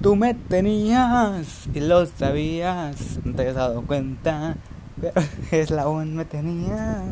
Tú me tenías y lo sabías, no te habías dado cuenta, pero es la me tenías.